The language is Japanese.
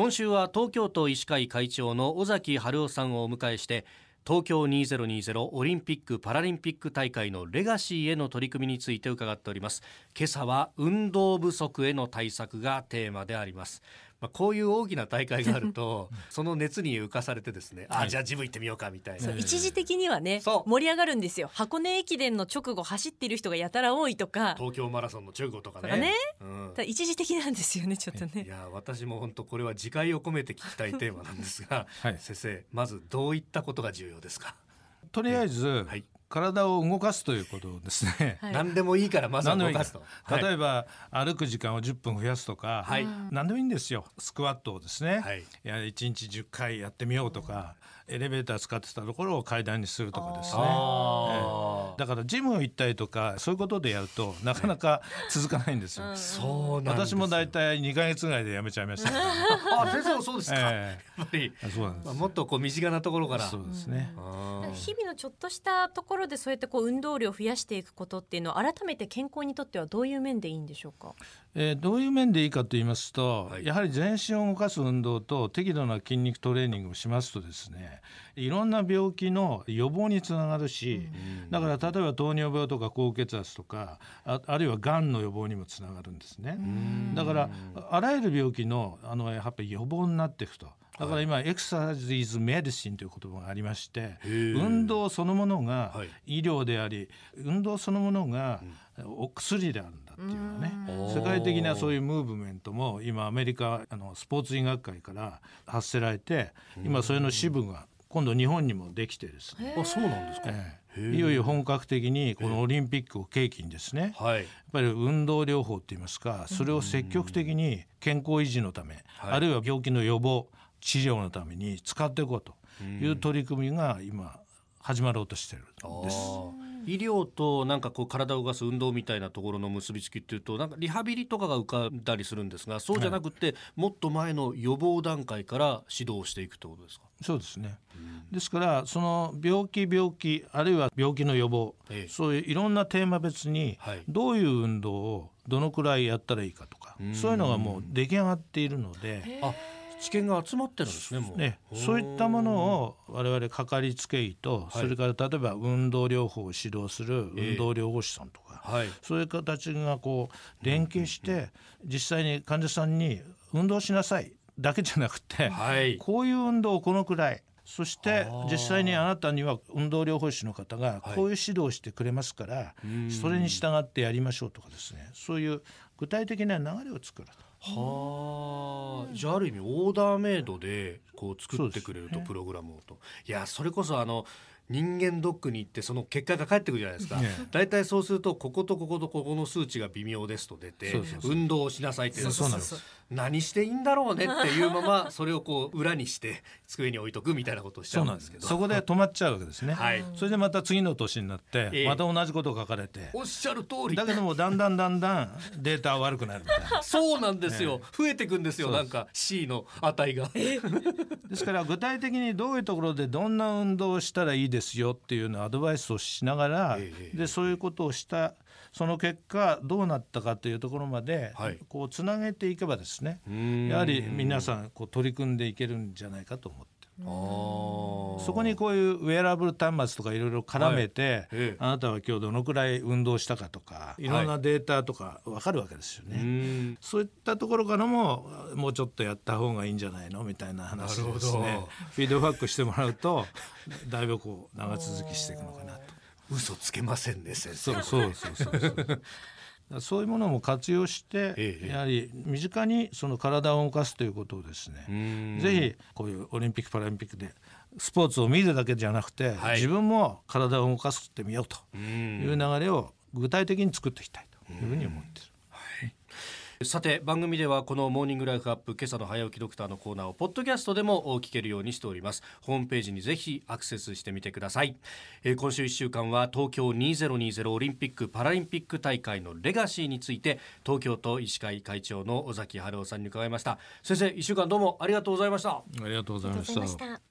今週は東京都医師会会長の尾崎春夫さんをお迎えして東京2020オリンピック・パラリンピック大会のレガシーへの取り組みについて伺っております。今朝は運動不足への対策がテーマであります。まあ、こういう大きな大会があると その熱に浮かされてですね、はい、あじゃあジム行ってみようかみたいな。一時的にはね盛り上がるんですよ。箱根駅伝の直後走っている人がやたら多いとか。東京マラソンの直後とかね。ね、うん、一時的なんですよねちょっとね。いや私も本当これは自戒を込めて聞きたいテーマなんですが、はい、先生まずどういったことが重要ですか？とりあえず、はい、体を動かすということですね、はい、何でもいいからまず動かすと。例えば、歩く時間を10分増やすとか、はい、何でもいいんですよ。スクワットをですね、はい、いや1日10回やってみようとかエレベーター使ってたところを階段にするとかですね、えー、だからジム行ったりとかそういうことでやるとなかなか続かないんですよ、そう私も大体2か月ぐらいでやめちゃいました、あ先生もそうですか、えー、やっぱりそうなんです、まあ、もっとこう身近なところから。そうですね日々のちょっとしたところでそうやってこう運動量を増やしていくことっていうのは改めて健康にとってはどういう面でいいんでしょうか、えー、どういう面でいいかと言いますと、はい、やはり全身を動かす運動と適度な筋肉トレーニングをしますとですねいろんな病気の予防につながるし、だから例えば糖尿病とか高血圧とかああるいはがんの予防にもつながるんですね。だからあらゆる病気のあのやっぱり予防になっていくと。だから今、エクササイズ・メディシンという言葉がありまして運動そのものが医療であり、運動そのものがお薬であるんだっていうのはね世界的なそういうムーブメントも今アメリカあのスポーツ医学会から発せられて今それの支部が今度日本にもできてですね。あそうなんですか、えー、いよいよ本格的にこのオリンピックを契機にですね、はい、やっぱり運動療法って言いますかそれを積極的に健康維持のため、あるいは病気の予防治療のために使っていこうという取り組みが今始まろうとしてるんです。医療となんかこう体を動かす運動みたいなところの結びつきっていうとなんかリハビリとかが浮かんだりするんですがそうじゃなくて、もっと前の予防段階から指導していくってことですか？そうですね、うん、ですからその病気病気あるいは病気の予防、ええ、そういういろんなテーマ別にどういう運動をどのくらいやったらいいかとか、そういうのがもう出来上がっているので。あ知見が集まってるんですねもう。ねそういったものを我々かかりつけ医と、それから例えば運動療法を指導する運動療法士さんとか、はい、そういう形がこう連携して、実際に患者さんに運動しなさいだけじゃなくて、はい、こういう運動をこのくらいそして実際にあなたには運動療法士の方がこういう指導をしてくれますから、それに従ってやりましょうとかですね。そういう具体的な流れを作ると。はあ、じゃあある意味オーダーメイドでこう作ってくれると、プログラムをと。いやそれこそあの人間ドックに行ってその結果が返ってくるじゃないですか、大体そうするとこことこことここの数値が微妙ですと出て運動をしなさいってそうなんです何していいんだろうねっていうまま それをこう裏にして机に置いとくみたいなことをしちゃうんですけど。そこで止まっちゃうわけですね、はい、それでまた次の年になって、また同じことが書かれて。おっしゃる通り。だけどもだんだんだんだんデータは悪くなるみたいな。そうなんですよ、増えていくんですよ。なんか C の値が。ですから具体的にどういうところでどんな運動をしたらいいですよっていうのアドバイスをしながら、でそういうことをしたその結果どうなったかというところまで、はい、こうつなげていけばですねやはり皆さんこう取り組んでいけるんじゃないかと思ってそこにこういうウェアラブル端末とかいろいろ絡めて、はい。あなたは今日どのくらい運動したかとかい。ろんなデータとか分かるわけですよね、はい、そういったところからももうちょっとやった方がいいんじゃないのみたいな話をですね。フィードバックしてもらうとだいぶこう長続きしていくのかなと。嘘つけませんね先生。そうそうそうそうそうそういうものも活用して、ええ、やはり身近にその体を動かすということをですねぜひこういうオリンピック・パラリンピックでスポーツを見るだけじゃなくて、はい、自分も体を動かしてみようという流れを具体的に作っていきたいというふうに思ってい。る。さて番組ではこのモーニングライフアップ今朝の早起きドクターのコーナーをポッドキャストでも聞けるようにしております。ホームページにぜひアクセスしてみてください、えー、今週1週間は東京2020オリンピック・パラリンピック大会のレガシーについて東京都医師会会長の尾崎春夫さんに伺いました。先生1週間どうもありがとうございました。ありがとうございました